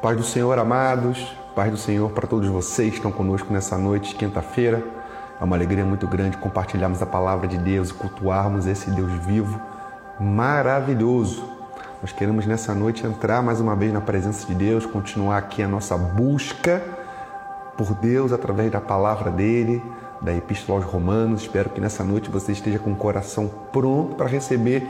Paz do Senhor, amados, paz do Senhor para todos vocês que estão conosco nessa noite, quinta-feira. É uma alegria muito grande compartilharmos a palavra de Deus e cultuarmos esse Deus vivo, maravilhoso. Nós queremos nessa noite entrar mais uma vez na presença de Deus, continuar aqui a nossa busca por Deus através da palavra dele, da Epístola aos Romanos. Espero que nessa noite você esteja com o coração pronto para receber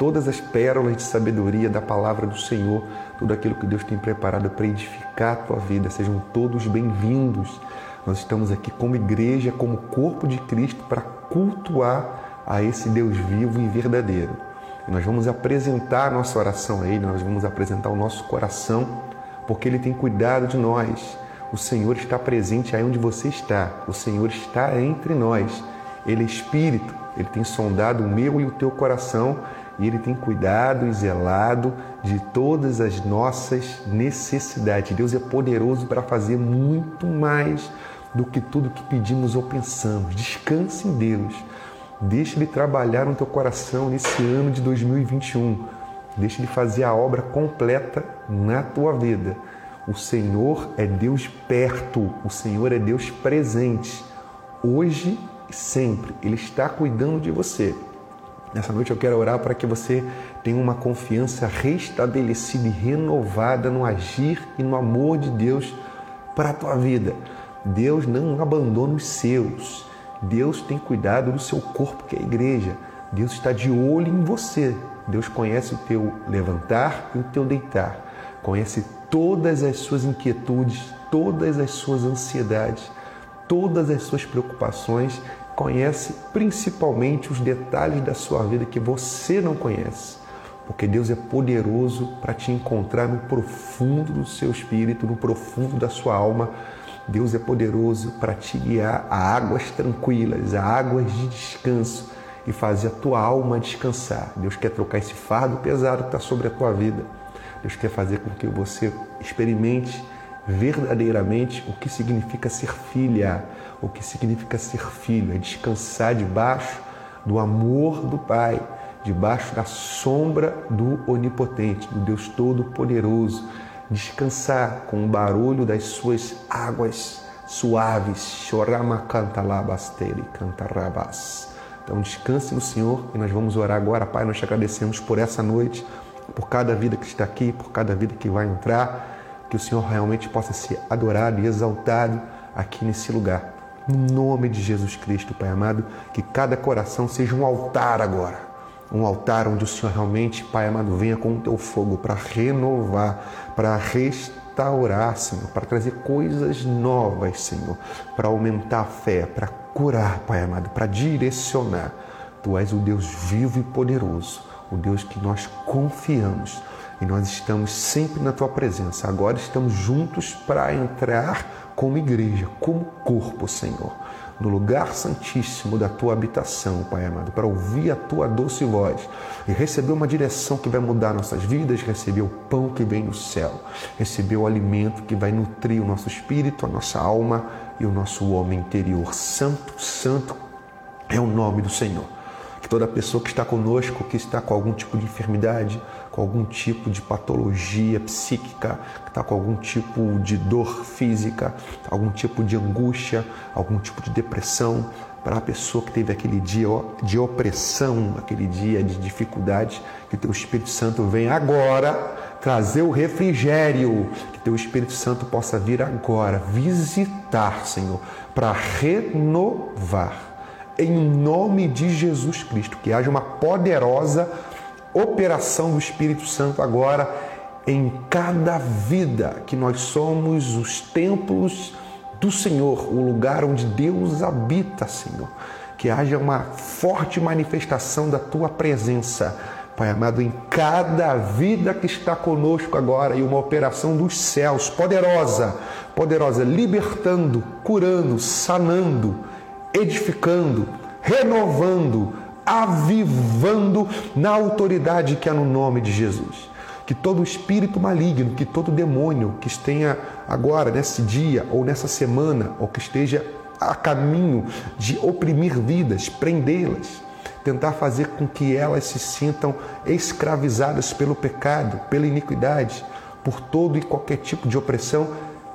todas as pérolas de sabedoria da palavra do Senhor, tudo aquilo que Deus tem preparado para edificar a tua vida. Sejam todos bem-vindos. Nós estamos aqui como igreja, como corpo de Cristo, para cultuar a esse Deus vivo e verdadeiro. Nós vamos apresentar a nossa oração a Ele, nós vamos apresentar o nosso coração, porque Ele tem cuidado de nós. O Senhor está presente aí onde você está, o Senhor está entre nós. Ele é Espírito, Ele tem sondado o meu e o teu coração e Ele tem cuidado e zelado de todas as nossas necessidades. Deus é poderoso para fazer muito mais do que tudo que pedimos ou pensamos. Descanse em Deus. Deixe Ele trabalhar no teu coração nesse ano de 2021. Deixe Ele fazer a obra completa na tua vida. O Senhor é Deus perto, o Senhor é Deus presente, hoje e sempre. Ele está cuidando de você. Nessa noite eu quero orar para que você tenha uma confiança restabelecida e renovada no agir e no amor de Deus para a tua vida. Deus não abandona os seus. Deus tem cuidado do seu corpo, que é a igreja. Deus está de olho em você. Deus conhece o teu levantar e o teu deitar. Conhece todas as suas inquietudes, todas as suas ansiedades, todas as suas preocupações conhece principalmente os detalhes da sua vida que você não conhece. Porque Deus é poderoso para te encontrar no profundo do seu espírito, no profundo da sua alma. Deus é poderoso para te guiar a águas tranquilas, a águas de descanso e fazer a tua alma descansar. Deus quer trocar esse fardo pesado que está sobre a tua vida. Deus quer fazer com que você experimente verdadeiramente o que significa ser filha, o que significa ser filho, é descansar debaixo do amor do Pai, debaixo da sombra do Onipotente, do Deus Todo-Poderoso, descansar com o barulho das suas águas suaves, chorama canta labasteri, canta rabas. Então descanse no Senhor e nós vamos orar agora, Pai, nós te agradecemos por essa noite, por cada vida que está aqui, por cada vida que vai entrar que o Senhor realmente possa ser adorado e exaltado aqui nesse lugar. No nome de Jesus Cristo, Pai amado, que cada coração seja um altar agora. Um altar onde o Senhor realmente, Pai amado, venha com o teu fogo para renovar, para restaurar, Senhor, para trazer coisas novas, Senhor, para aumentar a fé, para curar, Pai amado, para direcionar. Tu és o Deus vivo e poderoso, o Deus que nós confiamos e nós estamos sempre na tua presença. Agora estamos juntos para entrar como igreja, como corpo, Senhor, no lugar santíssimo da tua habitação, Pai amado, para ouvir a tua doce voz e receber uma direção que vai mudar nossas vidas, receber o pão que vem do céu, receber o alimento que vai nutrir o nosso espírito, a nossa alma e o nosso homem interior. Santo, santo é o nome do Senhor. Que toda pessoa que está conosco, que está com algum tipo de enfermidade, com algum tipo de patologia psíquica, que está com algum tipo de dor física, algum tipo de angústia, algum tipo de depressão, para a pessoa que teve aquele dia de opressão, aquele dia de dificuldade, que teu Espírito Santo venha agora trazer o refrigério, que teu Espírito Santo possa vir agora visitar, Senhor, para renovar. Em nome de Jesus Cristo, que haja uma poderosa operação do Espírito Santo agora em cada vida, que nós somos os templos do Senhor, o lugar onde Deus habita, Senhor. Que haja uma forte manifestação da tua presença, Pai amado, em cada vida que está conosco agora e uma operação dos céus poderosa, poderosa, libertando, curando, sanando, edificando, renovando, avivando na autoridade que há no nome de Jesus. Que todo espírito maligno, que todo demônio que esteja agora, nesse dia, ou nessa semana, ou que esteja a caminho de oprimir vidas, prendê-las, tentar fazer com que elas se sintam escravizadas pelo pecado, pela iniquidade, por todo e qualquer tipo de opressão,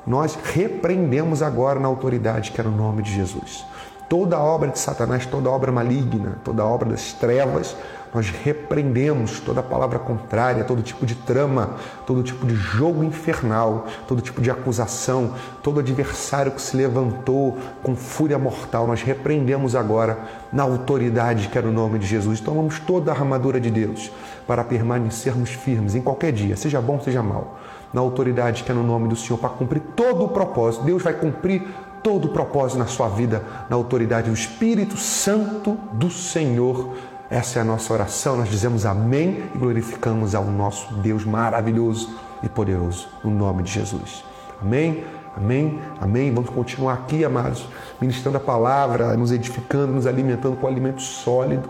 nós repreendemos agora na autoridade que é no nome de Jesus. Toda obra de Satanás, toda obra maligna, toda obra das trevas, nós repreendemos toda palavra contrária, todo tipo de trama, todo tipo de jogo infernal, todo tipo de acusação, todo adversário que se levantou com fúria mortal. Nós repreendemos agora na autoridade que era o nome de Jesus. Tomamos toda a armadura de Deus para permanecermos firmes em qualquer dia, seja bom, seja mal, na autoridade que é no nome do Senhor, para cumprir todo o propósito. Deus vai cumprir todo o propósito na sua vida, na autoridade do Espírito Santo do Senhor essa é a nossa oração. Nós dizemos amém e glorificamos ao nosso Deus maravilhoso e poderoso, no nome de Jesus. Amém, amém, amém. Vamos continuar aqui, amados, ministrando a palavra, nos edificando, nos alimentando com alimento sólido,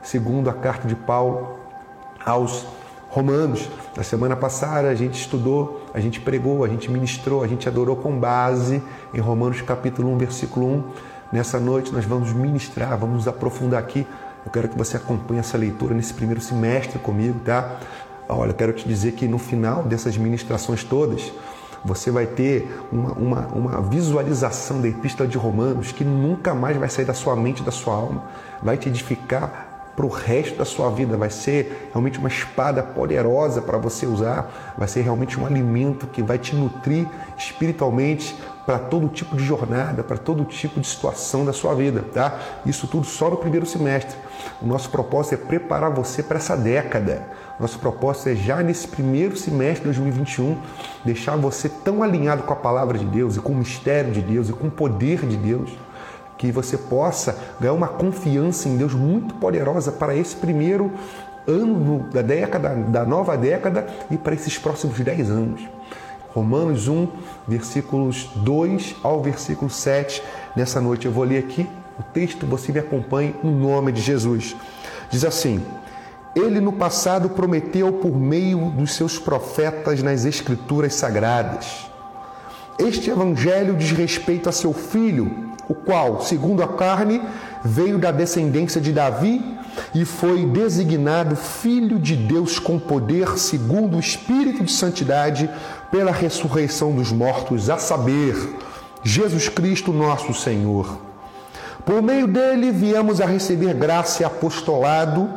segundo a carta de Paulo aos Romanos. Na semana passada a gente estudou, a gente pregou, a gente ministrou, a gente adorou com base em Romanos capítulo 1, versículo 1. Nessa noite nós vamos ministrar, vamos aprofundar aqui eu quero que você acompanhe essa leitura nesse primeiro semestre comigo, tá? Olha, eu quero te dizer que no final dessas ministrações todas, você vai ter uma, uma, uma visualização da Epístola de Romanos que nunca mais vai sair da sua mente, da sua alma, vai te edificar para o resto da sua vida. Vai ser realmente uma espada poderosa para você usar, vai ser realmente um alimento que vai te nutrir espiritualmente para todo tipo de jornada, para todo tipo de situação da sua vida, tá? Isso tudo só no primeiro semestre. O nosso propósito é preparar você para essa década. Nosso propósito é já nesse primeiro semestre de 2021 deixar você tão alinhado com a palavra de Deus e com o mistério de Deus e com o poder de Deus que você possa ganhar uma confiança em Deus muito poderosa para esse primeiro ano da década, da nova década e para esses próximos 10 anos. Romanos 1, versículos 2 ao versículo 7. Nessa noite eu vou ler aqui o texto, você me acompanhe no nome de Jesus. Diz assim: Ele no passado prometeu por meio dos seus profetas nas Escrituras sagradas. Este evangelho diz respeito a seu filho o qual, segundo a carne, veio da descendência de Davi e foi designado Filho de Deus com poder, segundo o Espírito de Santidade, pela ressurreição dos mortos, a saber, Jesus Cristo, nosso Senhor. Por meio dele viemos a receber graça e apostolado,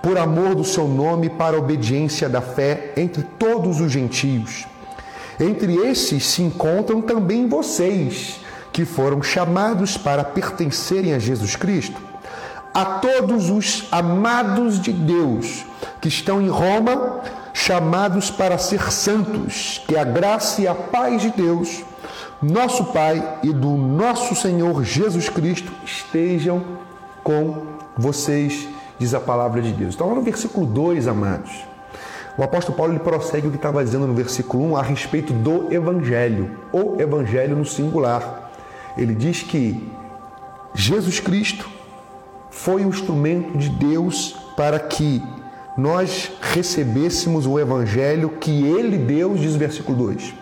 por amor do seu nome, para a obediência da fé entre todos os gentios. Entre esses se encontram também vocês que foram chamados para pertencerem a Jesus Cristo, a todos os amados de Deus que estão em Roma, chamados para ser santos, que a graça e a paz de Deus, nosso Pai e do nosso Senhor Jesus Cristo estejam com vocês, diz a palavra de Deus. Então, no versículo 2, amados, o apóstolo Paulo ele prossegue o que estava dizendo no versículo 1 a respeito do Evangelho, o Evangelho no singular ele diz que Jesus Cristo foi o instrumento de Deus para que nós recebêssemos o evangelho que ele deu, diz versículo 2.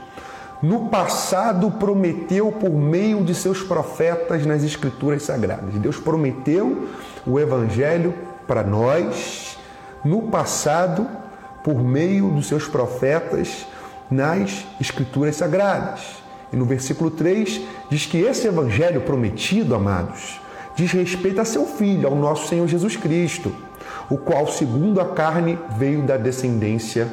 No passado prometeu por meio de seus profetas nas escrituras sagradas. Deus prometeu o evangelho para nós no passado por meio dos seus profetas nas escrituras sagradas. E no versículo 3 diz que esse evangelho prometido, amados, diz respeito a seu filho, ao nosso Senhor Jesus Cristo, o qual, segundo a carne, veio da descendência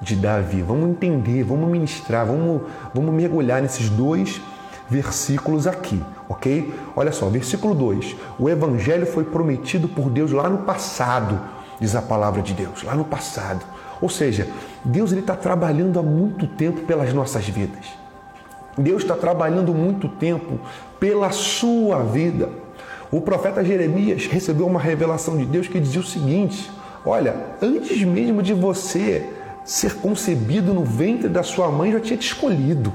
de Davi. Vamos entender, vamos ministrar, vamos, vamos mergulhar nesses dois versículos aqui, ok? Olha só, versículo 2: O evangelho foi prometido por Deus lá no passado, diz a palavra de Deus, lá no passado. Ou seja, Deus está trabalhando há muito tempo pelas nossas vidas. Deus está trabalhando muito tempo pela sua vida. O profeta Jeremias recebeu uma revelação de Deus que dizia o seguinte: Olha, antes mesmo de você ser concebido no ventre da sua mãe, eu já tinha te escolhido.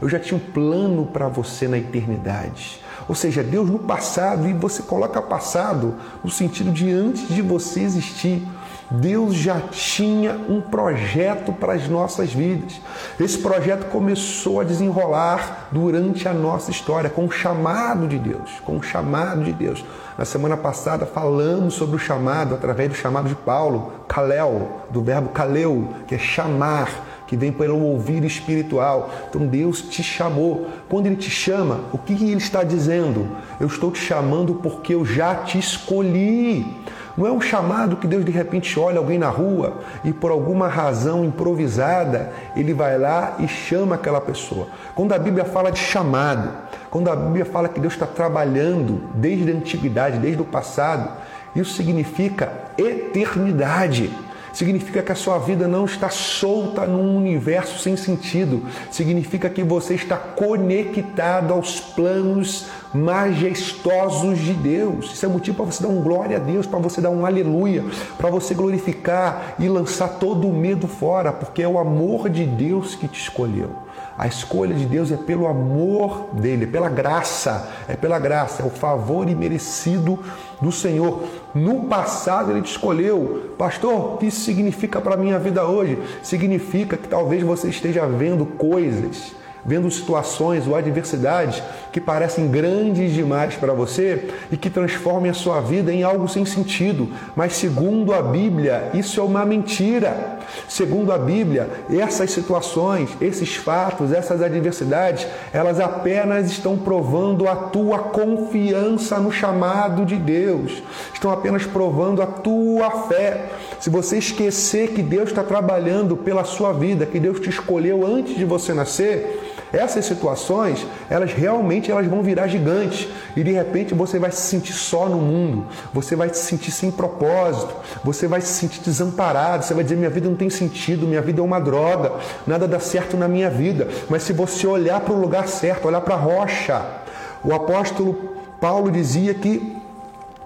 Eu já tinha um plano para você na eternidade. Ou seja, Deus no passado, e você coloca passado no sentido de antes de você existir. Deus já tinha um projeto para as nossas vidas. Esse projeto começou a desenrolar durante a nossa história, com o chamado de Deus, com o chamado de Deus. Na semana passada falamos sobre o chamado através do chamado de Paulo, kalel, do verbo kaleu, que é chamar, que vem pelo ouvir espiritual. Então Deus te chamou. Quando Ele te chama, o que Ele está dizendo? Eu estou te chamando porque eu já te escolhi. Não é um chamado que Deus de repente olha alguém na rua e por alguma razão improvisada ele vai lá e chama aquela pessoa. Quando a Bíblia fala de chamado, quando a Bíblia fala que Deus está trabalhando desde a antiguidade, desde o passado, isso significa eternidade. Significa que a sua vida não está solta num universo sem sentido. Significa que você está conectado aos planos majestosos de Deus. Isso é motivo para você dar um glória a Deus, para você dar um aleluia, para você glorificar e lançar todo o medo fora, porque é o amor de Deus que te escolheu. A escolha de Deus é pelo amor dele, é pela graça, é pela graça, é o favor imerecido do Senhor. No passado ele te escolheu. Pastor, o que isso significa para a minha vida hoje? Significa que talvez você esteja vendo coisas vendo situações ou adversidades que parecem grandes demais para você e que transformem a sua vida em algo sem sentido. Mas, segundo a Bíblia, isso é uma mentira. Segundo a Bíblia, essas situações, esses fatos, essas adversidades, elas apenas estão provando a tua confiança no chamado de Deus, estão apenas provando a tua fé. Se você esquecer que Deus está trabalhando pela sua vida, que Deus te escolheu antes de você nascer, essas situações, elas realmente elas vão virar gigantes. E de repente você vai se sentir só no mundo, você vai se sentir sem propósito, você vai se sentir desamparado, você vai dizer minha vida não tem sentido, minha vida é uma droga, nada dá certo na minha vida. Mas se você olhar para o lugar certo, olhar para a rocha, o apóstolo Paulo dizia que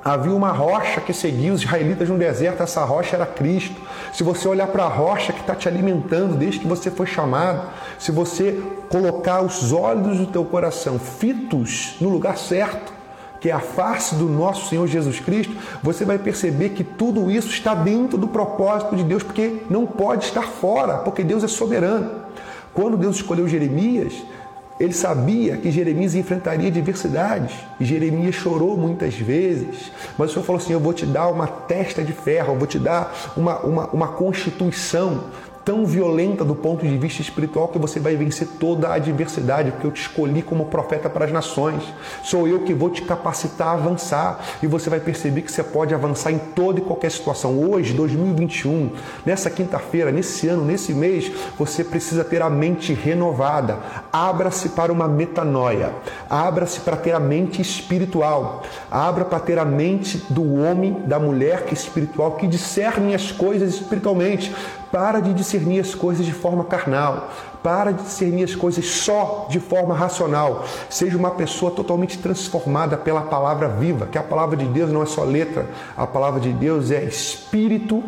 Havia uma rocha que seguia os israelitas no deserto, essa rocha era Cristo. Se você olhar para a rocha que está te alimentando desde que você foi chamado, se você colocar os olhos do teu coração fitos no lugar certo, que é a face do nosso Senhor Jesus Cristo, você vai perceber que tudo isso está dentro do propósito de Deus, porque não pode estar fora, porque Deus é soberano. Quando Deus escolheu Jeremias, ele sabia que Jeremias enfrentaria diversidades e Jeremias chorou muitas vezes, mas o Senhor falou assim: Eu vou te dar uma testa de ferro, eu vou te dar uma, uma, uma constituição tão violenta do ponto de vista espiritual que você vai vencer toda a adversidade, porque eu te escolhi como profeta para as nações. Sou eu que vou te capacitar a avançar e você vai perceber que você pode avançar em toda e qualquer situação. Hoje, 2021, nessa quinta-feira, nesse ano, nesse mês, você precisa ter a mente renovada. Abra-se para uma metanoia. Abra-se para ter a mente espiritual. Abra para ter a mente do homem, da mulher que é espiritual, que discerne as coisas espiritualmente para de discernir as coisas de forma carnal. Para de discernir as coisas só de forma racional. Seja uma pessoa totalmente transformada pela palavra viva, que a palavra de Deus não é só letra, a palavra de Deus é espírito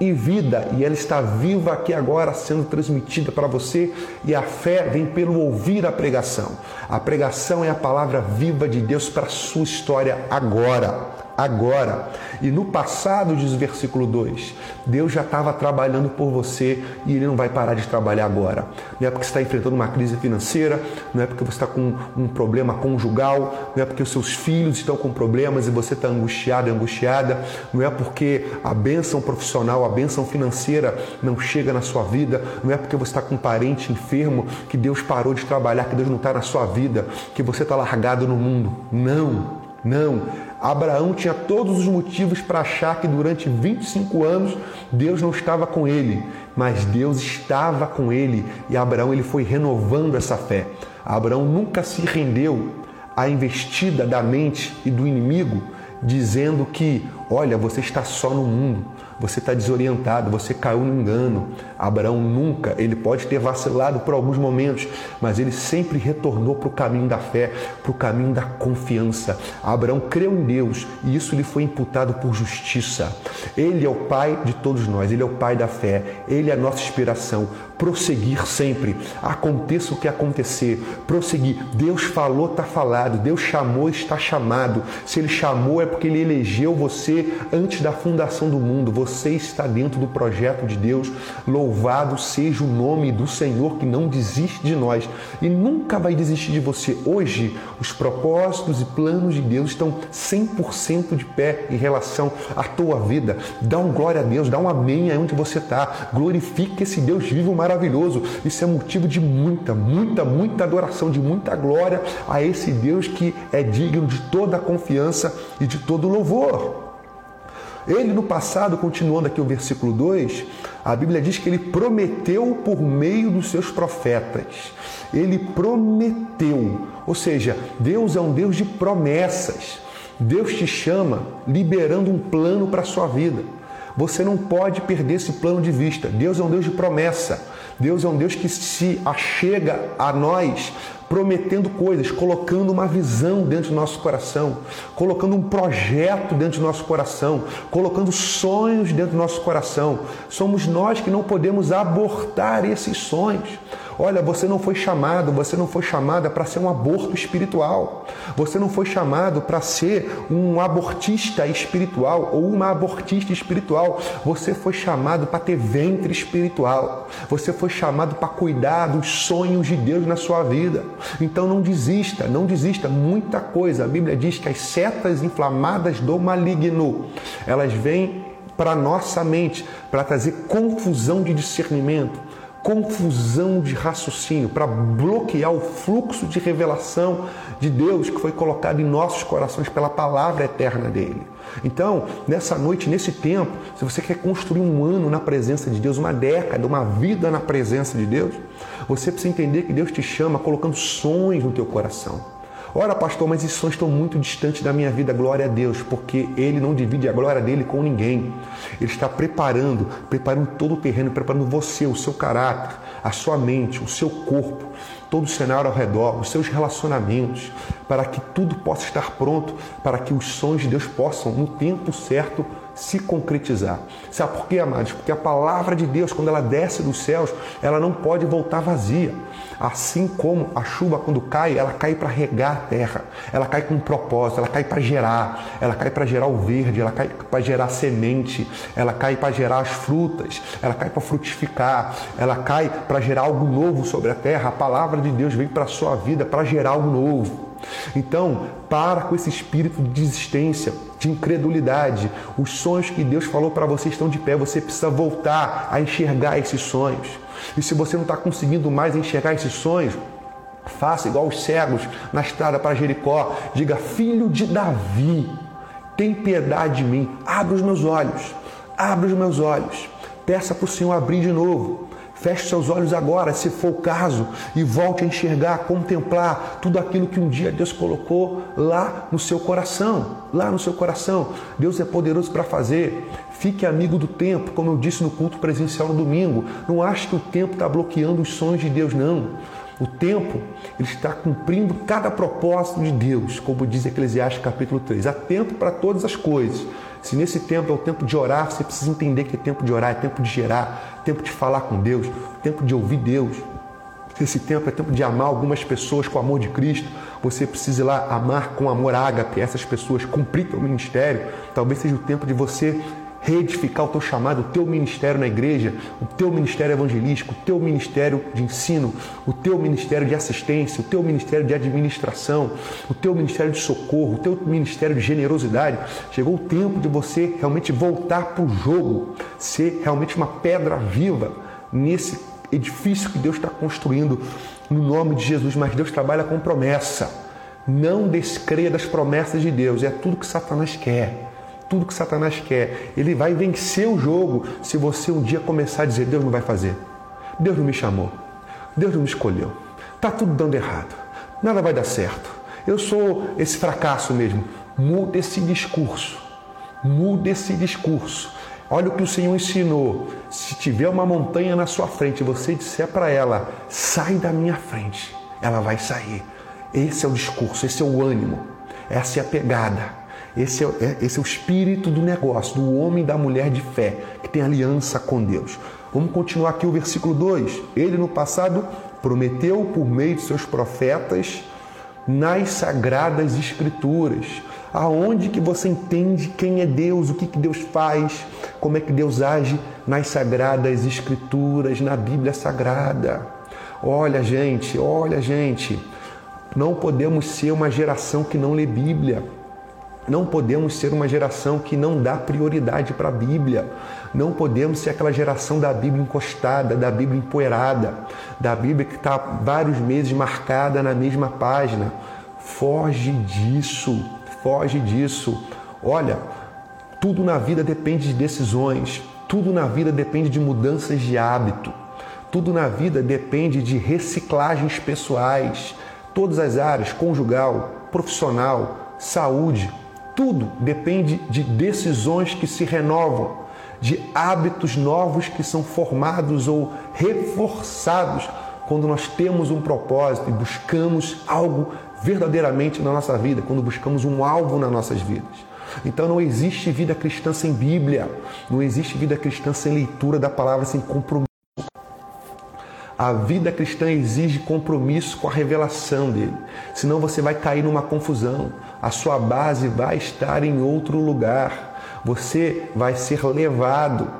e vida, e ela está viva aqui agora sendo transmitida para você, e a fé vem pelo ouvir a pregação. A pregação é a palavra viva de Deus para a sua história agora agora. E no passado, diz o versículo 2, Deus já estava trabalhando por você e Ele não vai parar de trabalhar agora. Não é porque você está enfrentando uma crise financeira, não é porque você está com um problema conjugal, não é porque os seus filhos estão com problemas e você está angustiado angustiada, não é porque a bênção profissional, a bênção financeira não chega na sua vida, não é porque você está com um parente enfermo que Deus parou de trabalhar, que Deus não está na sua vida, que você está largado no mundo. Não, não. Abraão tinha todos os motivos para achar que durante 25 anos Deus não estava com ele, mas Deus estava com ele e Abraão ele foi renovando essa fé. Abraão nunca se rendeu à investida da mente e do inimigo, dizendo que, olha, você está só no mundo, você está desorientado, você caiu no engano. Abraão nunca, ele pode ter vacilado por alguns momentos, mas ele sempre retornou para o caminho da fé, para o caminho da confiança. Abraão creu em Deus e isso lhe foi imputado por justiça. Ele é o pai de todos nós, ele é o pai da fé, ele é a nossa inspiração. Prosseguir sempre, aconteça o que acontecer, prosseguir. Deus falou, está falado, Deus chamou, está chamado. Se ele chamou é porque ele elegeu você antes da fundação do mundo. Você está dentro do projeto de Deus. Louvado Louvado seja o nome do Senhor que não desiste de nós e nunca vai desistir de você. Hoje, os propósitos e planos de Deus estão 100% de pé em relação à tua vida. Dá um glória a Deus, dá um amém aí onde você está. Glorifique esse Deus vivo maravilhoso. Isso é motivo de muita, muita, muita adoração, de muita glória a esse Deus que é digno de toda a confiança e de todo louvor. Ele no passado, continuando aqui o versículo 2, a Bíblia diz que ele prometeu por meio dos seus profetas. Ele prometeu, ou seja, Deus é um Deus de promessas. Deus te chama liberando um plano para a sua vida. Você não pode perder esse plano de vista. Deus é um Deus de promessa. Deus é um Deus que se achega a nós prometendo coisas, colocando uma visão dentro do nosso coração, colocando um projeto dentro do nosso coração, colocando sonhos dentro do nosso coração. Somos nós que não podemos abortar esses sonhos. Olha, você não foi chamado, você não foi chamada para ser um aborto espiritual. Você não foi chamado para ser um abortista espiritual ou uma abortista espiritual. Você foi chamado para ter ventre espiritual. Você foi chamado para cuidar dos sonhos de Deus na sua vida. Então não desista, não desista. Muita coisa. A Bíblia diz que as setas inflamadas do maligno, elas vêm para nossa mente para trazer confusão de discernimento, confusão de raciocínio, para bloquear o fluxo de revelação de Deus que foi colocado em nossos corações pela palavra eterna dele. Então, nessa noite, nesse tempo, se você quer construir um ano na presença de Deus, uma década, uma vida na presença de Deus, você precisa entender que Deus te chama colocando sonhos no teu coração. Ora, pastor, mas esses sonhos estão muito distantes da minha vida, glória a Deus, porque Ele não divide a glória dele com ninguém. Ele está preparando, preparando todo o terreno, preparando você, o seu caráter, a sua mente, o seu corpo, todo o cenário ao redor, os seus relacionamentos, para que tudo possa estar pronto, para que os sonhos de Deus possam, no tempo certo, se concretizar. Sabe por quê, amados? Porque a palavra de Deus, quando ela desce dos céus, ela não pode voltar vazia. Assim como a chuva, quando cai, ela cai para regar a terra, ela cai com um propósito, ela cai para gerar, ela cai para gerar o verde, ela cai para gerar semente, ela cai para gerar as frutas, ela cai para frutificar, ela cai para gerar algo novo sobre a terra. A palavra de Deus vem para a sua vida para gerar algo novo. Então, para com esse espírito de desistência, de incredulidade. Os sonhos que Deus falou para você estão de pé, você precisa voltar a enxergar esses sonhos. E se você não está conseguindo mais enxergar esses sonhos, faça igual os cegos na estrada para Jericó. Diga, filho de Davi, tem piedade de mim, abre os meus olhos, abre os meus olhos. Peça para o Senhor abrir de novo. Feche seus olhos agora, se for o caso, e volte a enxergar, contemplar tudo aquilo que um dia Deus colocou lá no seu coração. Lá no seu coração. Deus é poderoso para fazer. Fique amigo do tempo, como eu disse no culto presencial no domingo. Não ache que o tempo está bloqueando os sonhos de Deus, não. O tempo ele está cumprindo cada propósito de Deus, como diz Eclesiastes capítulo 3. Há tempo para todas as coisas. Se nesse tempo é o tempo de orar, você precisa entender que é tempo de orar, é tempo de gerar, tempo de falar com Deus, tempo de ouvir Deus. Se esse tempo é tempo de amar algumas pessoas com o amor de Cristo, você precisa ir lá amar com amor ágape essas pessoas, cumprir seu ministério. Talvez seja o tempo de você reedificar o teu chamado, o teu ministério na igreja, o teu ministério evangelístico, o teu ministério de ensino, o teu ministério de assistência, o teu ministério de administração, o teu ministério de socorro, o teu ministério de generosidade. Chegou o tempo de você realmente voltar para o jogo, ser realmente uma pedra viva nesse edifício que Deus está construindo no nome de Jesus. Mas Deus trabalha com promessa. Não descreia das promessas de Deus, é tudo que Satanás quer tudo que Satanás quer. Ele vai vencer o jogo se você um dia começar a dizer: Deus não vai fazer, Deus não me chamou, Deus não me escolheu, está tudo dando errado, nada vai dar certo, eu sou esse fracasso mesmo. Muda esse discurso, muda esse discurso. Olha o que o Senhor ensinou. Se tiver uma montanha na sua frente e você disser para ela, sai da minha frente, ela vai sair. Esse é o discurso, esse é o ânimo, essa é a pegada. Esse é, é, esse é o espírito do negócio, do homem e da mulher de fé, que tem aliança com Deus. Vamos continuar aqui o versículo 2. Ele no passado prometeu por meio de seus profetas, nas sagradas escrituras. Aonde que você entende quem é Deus, o que, que Deus faz, como é que Deus age nas sagradas escrituras, na Bíblia Sagrada. Olha, gente, olha, gente, não podemos ser uma geração que não lê Bíblia. Não podemos ser uma geração que não dá prioridade para a Bíblia. Não podemos ser aquela geração da Bíblia encostada, da Bíblia empoeirada, da Bíblia que está vários meses marcada na mesma página. Foge disso, foge disso. Olha, tudo na vida depende de decisões, tudo na vida depende de mudanças de hábito, tudo na vida depende de reciclagens pessoais, todas as áreas, conjugal, profissional, saúde, tudo depende de decisões que se renovam, de hábitos novos que são formados ou reforçados quando nós temos um propósito e buscamos algo verdadeiramente na nossa vida, quando buscamos um alvo nas nossas vidas. Então não existe vida cristã sem Bíblia, não existe vida cristã sem leitura da palavra, sem compromisso. A vida cristã exige compromisso com a revelação dele, senão você vai cair numa confusão, a sua base vai estar em outro lugar, você vai ser levado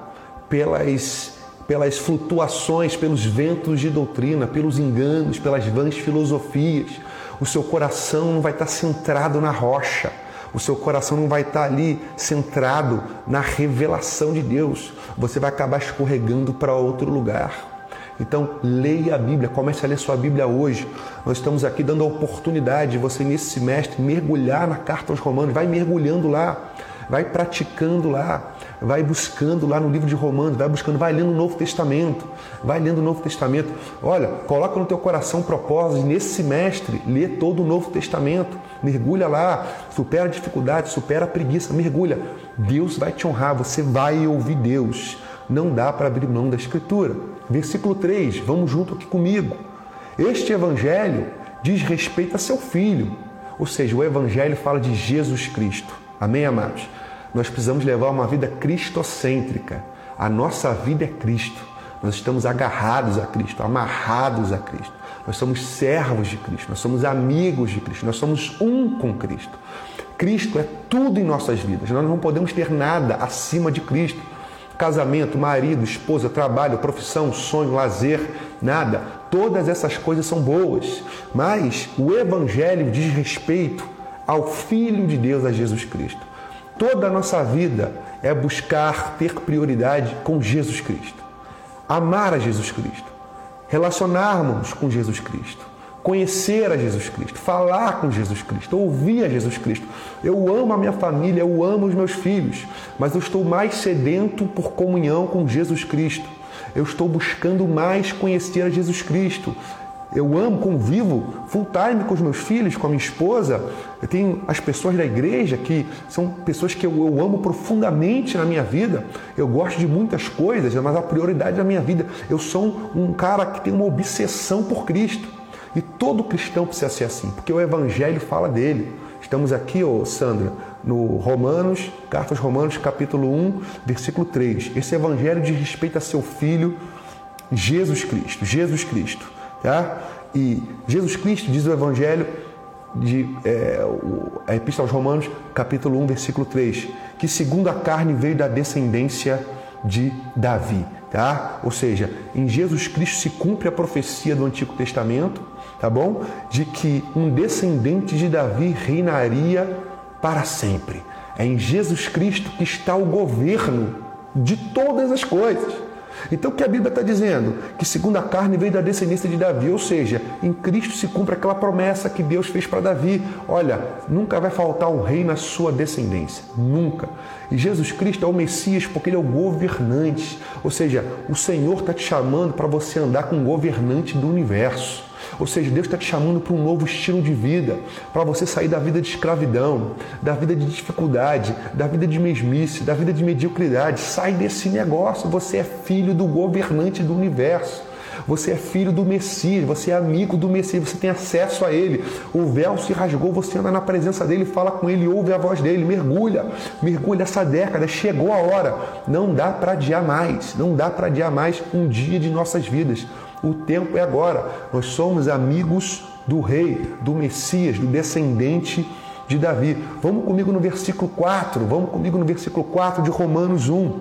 pelas pelas flutuações, pelos ventos de doutrina, pelos enganos, pelas vãs filosofias. O seu coração não vai estar centrado na rocha o seu coração não vai estar ali centrado na revelação de Deus. Você vai acabar escorregando para outro lugar. Então, leia a Bíblia, comece a ler sua Bíblia hoje. Nós estamos aqui dando a oportunidade de você, nesse semestre, mergulhar na carta aos Romanos. Vai mergulhando lá, vai praticando lá vai buscando lá no livro de Romanos, vai buscando, vai lendo o Novo Testamento, vai lendo o Novo Testamento. Olha, coloca no teu coração um propósito, nesse semestre, lê todo o Novo Testamento, mergulha lá, supera a dificuldade, supera a preguiça, mergulha. Deus vai te honrar, você vai ouvir Deus. Não dá para abrir mão da Escritura. Versículo 3, vamos junto aqui comigo. Este evangelho diz respeito a seu filho, ou seja, o evangelho fala de Jesus Cristo. Amém, amados? Nós precisamos levar uma vida cristocêntrica. A nossa vida é Cristo. Nós estamos agarrados a Cristo, amarrados a Cristo. Nós somos servos de Cristo, nós somos amigos de Cristo, nós somos um com Cristo. Cristo é tudo em nossas vidas. Nós não podemos ter nada acima de Cristo. Casamento, marido, esposa, trabalho, profissão, sonho, lazer, nada. Todas essas coisas são boas, mas o Evangelho diz respeito ao Filho de Deus, a Jesus Cristo. Toda a nossa vida é buscar ter prioridade com Jesus Cristo. Amar a Jesus Cristo. Relacionarmos com Jesus Cristo. Conhecer a Jesus Cristo. Falar com Jesus Cristo. Ouvir a Jesus Cristo. Eu amo a minha família, eu amo os meus filhos, mas eu estou mais sedento por comunhão com Jesus Cristo. Eu estou buscando mais conhecer a Jesus Cristo. Eu amo, convivo full time com os meus filhos, com a minha esposa. Eu tenho as pessoas da igreja que são pessoas que eu, eu amo profundamente na minha vida. Eu gosto de muitas coisas, mas a prioridade da minha vida. Eu sou um cara que tem uma obsessão por Cristo. E todo cristão precisa ser assim, porque o Evangelho fala dele. Estamos aqui, ô Sandra, no Romanos, Cartas Romanos, capítulo 1, versículo 3. Esse Evangelho diz respeito a seu Filho, Jesus Cristo. Jesus Cristo. Tá? E Jesus Cristo diz o Evangelho de é, a Epístola aos Romanos, capítulo 1, versículo 3, que segundo a carne veio da descendência de Davi, tá? Ou seja, em Jesus Cristo se cumpre a profecia do Antigo Testamento, tá bom? De que um descendente de Davi reinaria para sempre. É em Jesus Cristo que está o governo de todas as coisas. Então o que a Bíblia está dizendo? Que segundo a carne veio da descendência de Davi, ou seja, em Cristo se cumpre aquela promessa que Deus fez para Davi. Olha, nunca vai faltar um rei na sua descendência, nunca. E Jesus Cristo é o Messias porque ele é o governante, ou seja, o Senhor está te chamando para você andar com o governante do universo. Ou seja, Deus está te chamando para um novo estilo de vida, para você sair da vida de escravidão, da vida de dificuldade, da vida de mesmice, da vida de mediocridade. Sai desse negócio. Você é filho do governante do universo. Você é filho do Messias, você é amigo do Messias, você tem acesso a Ele. O véu se rasgou, você anda na presença dele, fala com Ele, ouve a voz dele, mergulha, mergulha essa década, chegou a hora. Não dá para adiar mais, não dá para adiar mais um dia de nossas vidas. O tempo é agora. Nós somos amigos do rei, do Messias, do descendente de Davi. Vamos comigo no versículo 4, vamos comigo no versículo 4 de Romanos 1,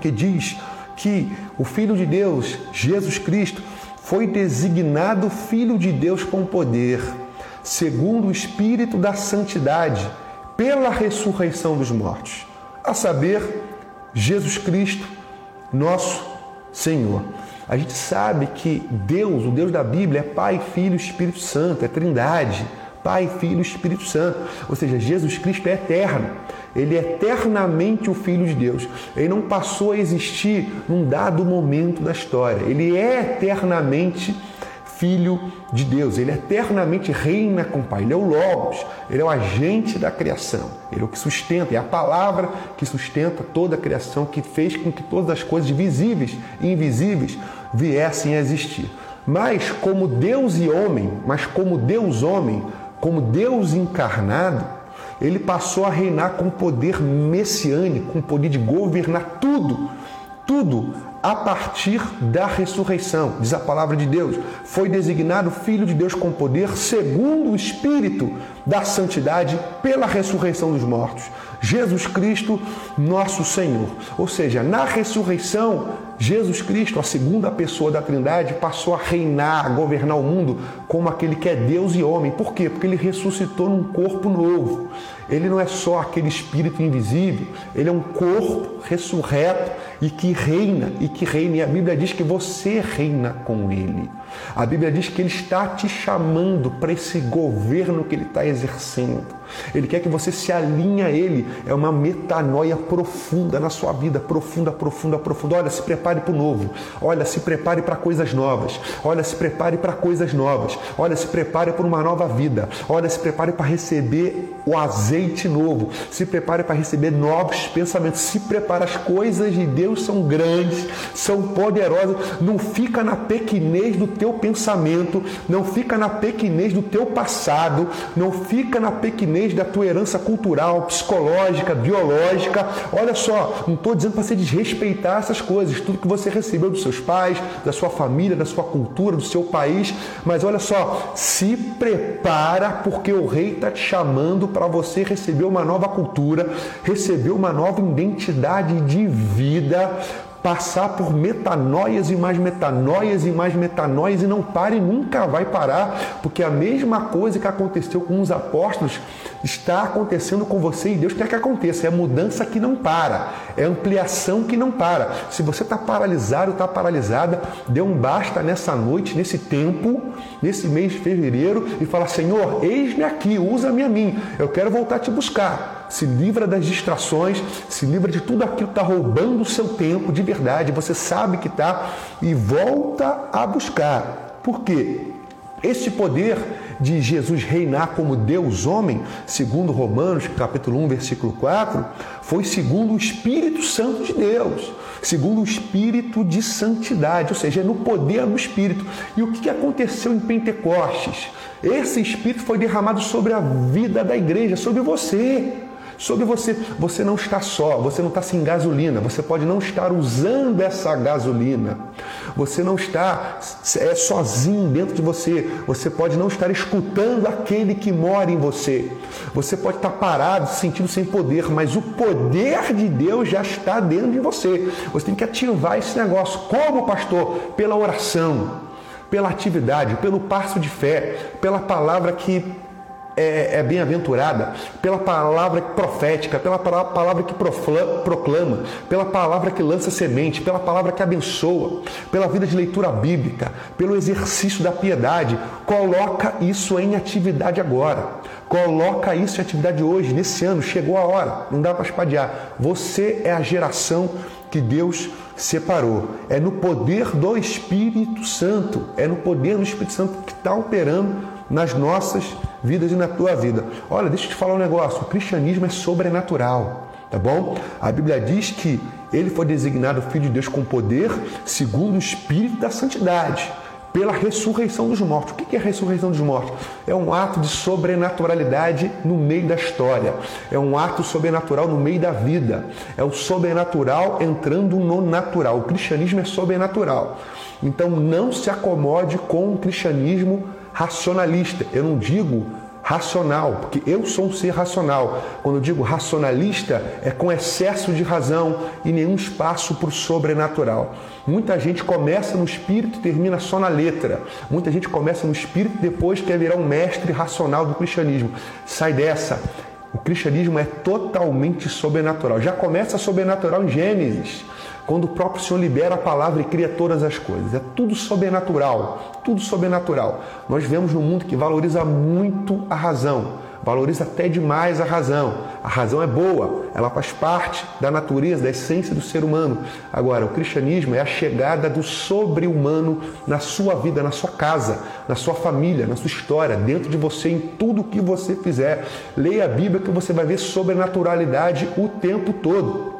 que diz que o Filho de Deus, Jesus Cristo, foi designado Filho de Deus com poder, segundo o Espírito da Santidade, pela ressurreição dos mortos, a saber, Jesus Cristo, nosso Senhor. A gente sabe que Deus, o Deus da Bíblia, é Pai, Filho Espírito Santo, é Trindade. Pai, Filho e Espírito Santo. Ou seja, Jesus Cristo é eterno. Ele é eternamente o Filho de Deus. Ele não passou a existir num dado momento da história. Ele é eternamente Filho de Deus. Ele eternamente reina com o Pai. Ele é o Logos, ele é o agente da criação. Ele é o que sustenta, é a palavra que sustenta toda a criação, que fez com que todas as coisas visíveis e invisíveis viessem a existir. Mas como Deus e homem, mas como Deus homem, como Deus encarnado, ele passou a reinar com poder messiânico, com poder de governar tudo, tudo a partir da ressurreição, diz a palavra de Deus. Foi designado Filho de Deus com poder, segundo o Espírito da Santidade, pela ressurreição dos mortos. Jesus Cristo, nosso Senhor. Ou seja, na ressurreição, Jesus Cristo, a segunda pessoa da Trindade, passou a reinar, a governar o mundo como aquele que é Deus e homem. Por quê? Porque ele ressuscitou num corpo novo. Ele não é só aquele espírito invisível, ele é um corpo ressurreto e que reina, e que reina. E a Bíblia diz que você reina com ele. A Bíblia diz que ele está te chamando para esse governo que ele está exercendo. Ele quer que você se alinhe a ele. É uma metanoia profunda na sua vida, profunda, profunda, profunda. Olha, se prepare para o novo. Olha, se prepare para coisas novas. Olha, se prepare para coisas novas. Olha, se prepare para uma nova vida. Olha, se prepare para receber o azeite novo. Se prepare para receber novos pensamentos. Se prepare. As coisas de Deus são grandes, são poderosas. Não fica na pequenez do teu pensamento. Não fica na pequenez do teu passado. Não fica na pequenez da tua herança cultural, psicológica, biológica. Olha só, não estou dizendo para você desrespeitar essas coisas, tudo que você recebeu dos seus pais, da sua família, da sua cultura, do seu país. Mas olha só, se prepara porque o rei está te chamando para você receber uma nova cultura, receber uma nova identidade de vida, passar por metanoias e mais metanoias e mais metanoias e não pare, nunca vai parar, porque a mesma coisa que aconteceu com os apóstolos está acontecendo com você e Deus quer que aconteça. É mudança que não para, é ampliação que não para. Se você está paralisado, está paralisada, dê um basta nessa noite, nesse tempo, nesse mês de fevereiro e fala: Senhor, eis-me aqui, usa-me a mim, eu quero voltar a te buscar. Se livra das distrações, se livra de tudo aquilo que está roubando o seu tempo de verdade. Você sabe que está e volta a buscar. Por quê? Este poder de Jesus reinar como Deus homem, segundo Romanos, capítulo 1, versículo 4, foi segundo o Espírito Santo de Deus, segundo o Espírito de santidade, ou seja, é no poder do Espírito. E o que aconteceu em Pentecostes? Esse Espírito foi derramado sobre a vida da igreja, sobre você sobre você. Você não está só, você não está sem gasolina, você pode não estar usando essa gasolina, você não está é, sozinho dentro de você, você pode não estar escutando aquele que mora em você, você pode estar parado, se sentindo sem poder, mas o poder de Deus já está dentro de você. Você tem que ativar esse negócio. Como, pastor? Pela oração pela atividade, pelo passo de fé, pela palavra que é, é bem-aventurada, pela palavra profética, pela palavra que proclama, pela palavra que lança semente, pela palavra que abençoa, pela vida de leitura bíblica, pelo exercício da piedade. Coloca isso em atividade agora. Coloca isso em atividade hoje, nesse ano. Chegou a hora, não dá para espadear. Você é a geração que Deus separou. É no poder do Espírito Santo, é no poder do Espírito Santo que está operando nas nossas vidas e na tua vida. Olha, deixa eu te falar um negócio: o cristianismo é sobrenatural, tá bom? A Bíblia diz que ele foi designado Filho de Deus com poder segundo o Espírito da Santidade pela ressurreição dos mortos. O que é a ressurreição dos mortos? É um ato de sobrenaturalidade no meio da história. É um ato sobrenatural no meio da vida. É o sobrenatural entrando no natural. O cristianismo é sobrenatural. Então não se acomode com o cristianismo racionalista. Eu não digo racional, porque eu sou um ser racional. Quando eu digo racionalista, é com excesso de razão e nenhum espaço para o sobrenatural. Muita gente começa no espírito e termina só na letra. Muita gente começa no espírito e depois quer virar um mestre racional do cristianismo. Sai dessa. O cristianismo é totalmente sobrenatural. Já começa sobrenatural em Gênesis quando o próprio Senhor libera a palavra e cria todas as coisas. É tudo sobrenatural, tudo sobrenatural. Nós vemos num mundo que valoriza muito a razão, valoriza até demais a razão. A razão é boa, ela faz parte da natureza, da essência do ser humano. Agora, o cristianismo é a chegada do sobre-humano na sua vida, na sua casa, na sua família, na sua história, dentro de você, em tudo que você fizer. Leia a Bíblia que você vai ver sobrenaturalidade o tempo todo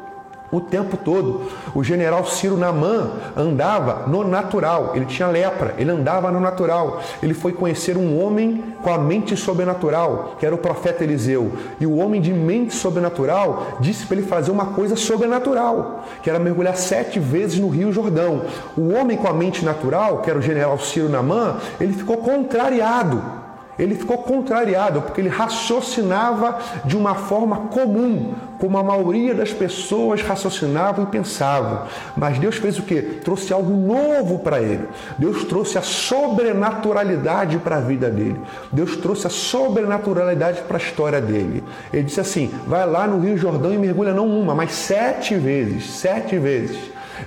o tempo todo. O general Ciro Naman andava no natural, ele tinha lepra, ele andava no natural. Ele foi conhecer um homem com a mente sobrenatural, que era o profeta Eliseu. E o homem de mente sobrenatural disse para ele fazer uma coisa sobrenatural, que era mergulhar sete vezes no Rio Jordão. O homem com a mente natural, que era o general Ciro Naman, ele ficou contrariado ele ficou contrariado porque ele raciocinava de uma forma comum, como a maioria das pessoas raciocinavam e pensavam. Mas Deus fez o que? Trouxe algo novo para ele. Deus trouxe a sobrenaturalidade para a vida dele. Deus trouxe a sobrenaturalidade para a história dele. Ele disse assim: vai lá no Rio Jordão e mergulha não uma, mas sete vezes. Sete vezes.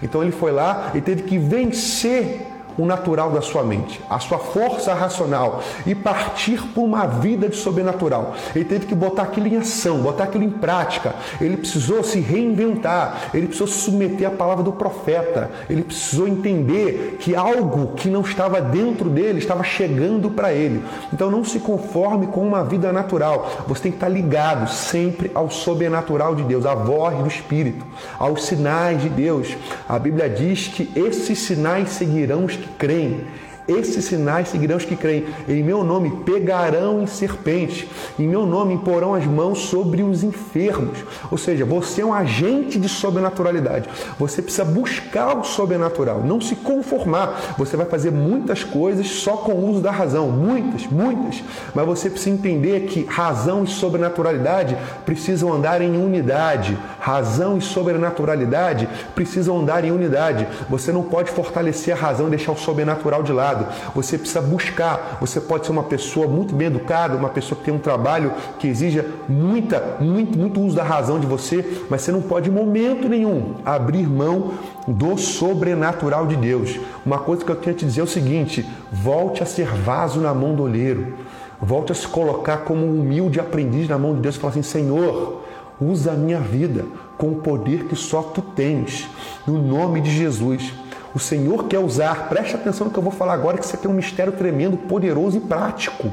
Então ele foi lá e teve que vencer o natural da sua mente, a sua força racional e partir por uma vida de sobrenatural. Ele teve que botar aquilo em ação, botar aquilo em prática. Ele precisou se reinventar, ele precisou se submeter à palavra do profeta, ele precisou entender que algo que não estava dentro dele estava chegando para ele. Então não se conforme com uma vida natural. Você tem que estar ligado sempre ao sobrenatural de Deus, à voz do Espírito, aos sinais de Deus. A Bíblia diz que esses sinais seguirão os que creem. Esses sinais seguirão os que creem. Em meu nome pegarão em serpente. Em meu nome imporão as mãos sobre os enfermos. Ou seja, você é um agente de sobrenaturalidade. Você precisa buscar o sobrenatural, não se conformar. Você vai fazer muitas coisas só com o uso da razão. Muitas, muitas. Mas você precisa entender que razão e sobrenaturalidade precisam andar em unidade. Razão e sobrenaturalidade precisam andar em unidade. Você não pode fortalecer a razão e deixar o sobrenatural de lado. Você precisa buscar. Você pode ser uma pessoa muito bem educada, uma pessoa que tem um trabalho que exija muita, muito, muito uso da razão de você, mas você não pode em momento nenhum abrir mão do sobrenatural de Deus. Uma coisa que eu tenho a te dizer é o seguinte: volte a ser vaso na mão do oleiro. Volte a se colocar como um humilde aprendiz na mão de Deus e falar assim: Senhor, usa a minha vida com o poder que só tu tens. No nome de Jesus. O Senhor quer usar, preste atenção no que eu vou falar agora, que aqui é um mistério tremendo, poderoso e prático.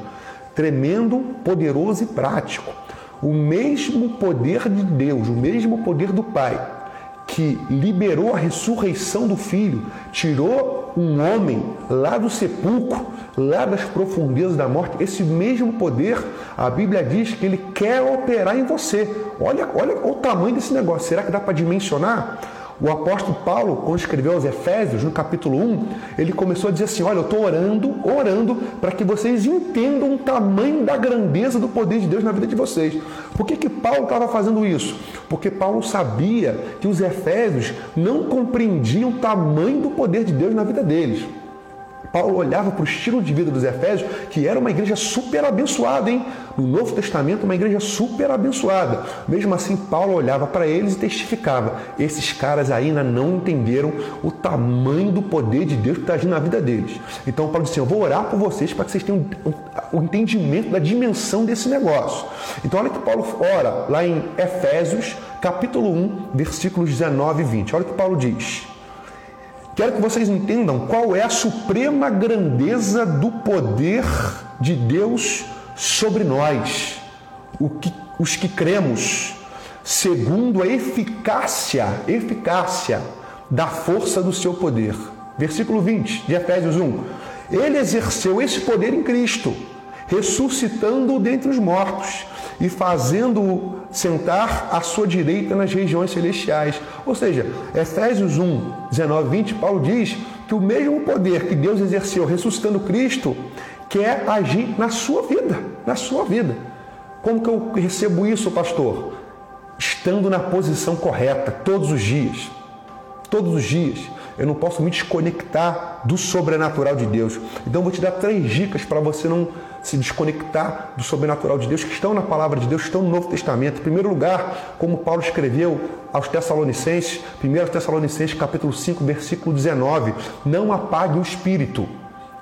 Tremendo, poderoso e prático. O mesmo poder de Deus, o mesmo poder do Pai, que liberou a ressurreição do Filho, tirou um homem lá do sepulcro, lá das profundezas da morte, esse mesmo poder, a Bíblia diz que ele quer operar em você. Olha, olha o tamanho desse negócio. Será que dá para dimensionar? O apóstolo Paulo, quando escreveu aos Efésios, no capítulo 1, ele começou a dizer assim: Olha, eu estou orando, orando para que vocês entendam o tamanho da grandeza do poder de Deus na vida de vocês. Por que, que Paulo estava fazendo isso? Porque Paulo sabia que os Efésios não compreendiam o tamanho do poder de Deus na vida deles. Paulo olhava para o estilo de vida dos Efésios, que era uma igreja super abençoada, hein? No Novo Testamento, uma igreja super abençoada. Mesmo assim, Paulo olhava para eles e testificava: esses caras ainda não entenderam o tamanho do poder de Deus que está agindo na vida deles. Então, Paulo disse: Eu vou orar por vocês para que vocês tenham o entendimento da dimensão desse negócio. Então, olha que Paulo ora lá em Efésios, capítulo 1, versículos 19 e 20. Olha o que Paulo diz. Quero que vocês entendam qual é a suprema grandeza do poder de Deus sobre nós, que, os que cremos, segundo a eficácia, eficácia da força do seu poder. Versículo 20 de Efésios 1. Ele exerceu esse poder em Cristo, ressuscitando-o dentre os mortos e fazendo-o sentar à sua direita nas regiões celestiais. Ou seja, Efésios 1, 19, 20, Paulo diz que o mesmo poder que Deus exerceu ressuscitando Cristo quer agir na sua vida, na sua vida. Como que eu recebo isso, pastor? Estando na posição correta todos os dias. Todos os dias. Eu não posso me desconectar do sobrenatural de Deus. Então vou te dar três dicas para você não se desconectar do sobrenatural de Deus, que estão na palavra de Deus, que estão no Novo Testamento. Em primeiro lugar, como Paulo escreveu aos Tessalonicenses, 1 Tessalonicenses capítulo 5, versículo 19, não apague o espírito.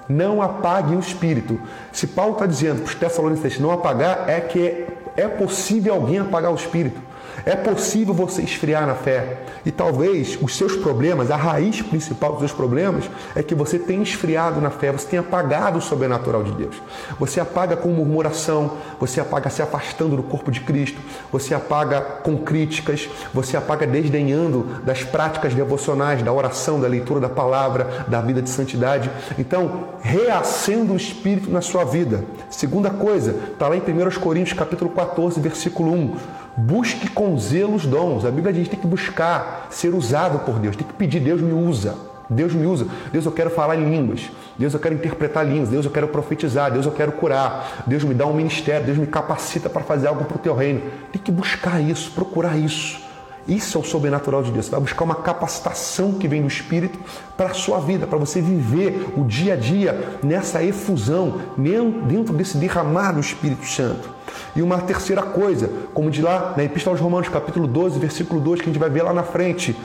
Não apague o espírito. Se Paulo está dizendo para os Tessalonicenses não apagar, é que é possível alguém apagar o espírito. É possível você esfriar na fé. E talvez os seus problemas, a raiz principal dos seus problemas, é que você tem esfriado na fé, você tem apagado o sobrenatural de Deus. Você apaga com murmuração, você apaga se afastando do corpo de Cristo, você apaga com críticas, você apaga desdenhando das práticas devocionais, da oração, da leitura da palavra, da vida de santidade. Então, reacenda o Espírito na sua vida. Segunda coisa, está lá em 1 Coríntios capítulo 14, versículo 1. Busque com zelo os dons. A Bíblia diz tem que buscar ser usado por Deus, tem que pedir, Deus me usa. Deus me usa. Deus, eu quero falar em línguas. Deus, eu quero interpretar línguas. Deus, eu quero profetizar. Deus, eu quero curar. Deus, me dá um ministério. Deus, me capacita para fazer algo para o teu reino. Tem que buscar isso, procurar isso. Isso é o sobrenatural de Deus. Você vai buscar uma capacitação que vem do Espírito para a sua vida, para você viver o dia a dia nessa efusão, dentro desse derramar do Espírito Santo. E uma terceira coisa, como de lá na Epístola aos Romanos, capítulo 12, versículo 2, que a gente vai ver lá na frente,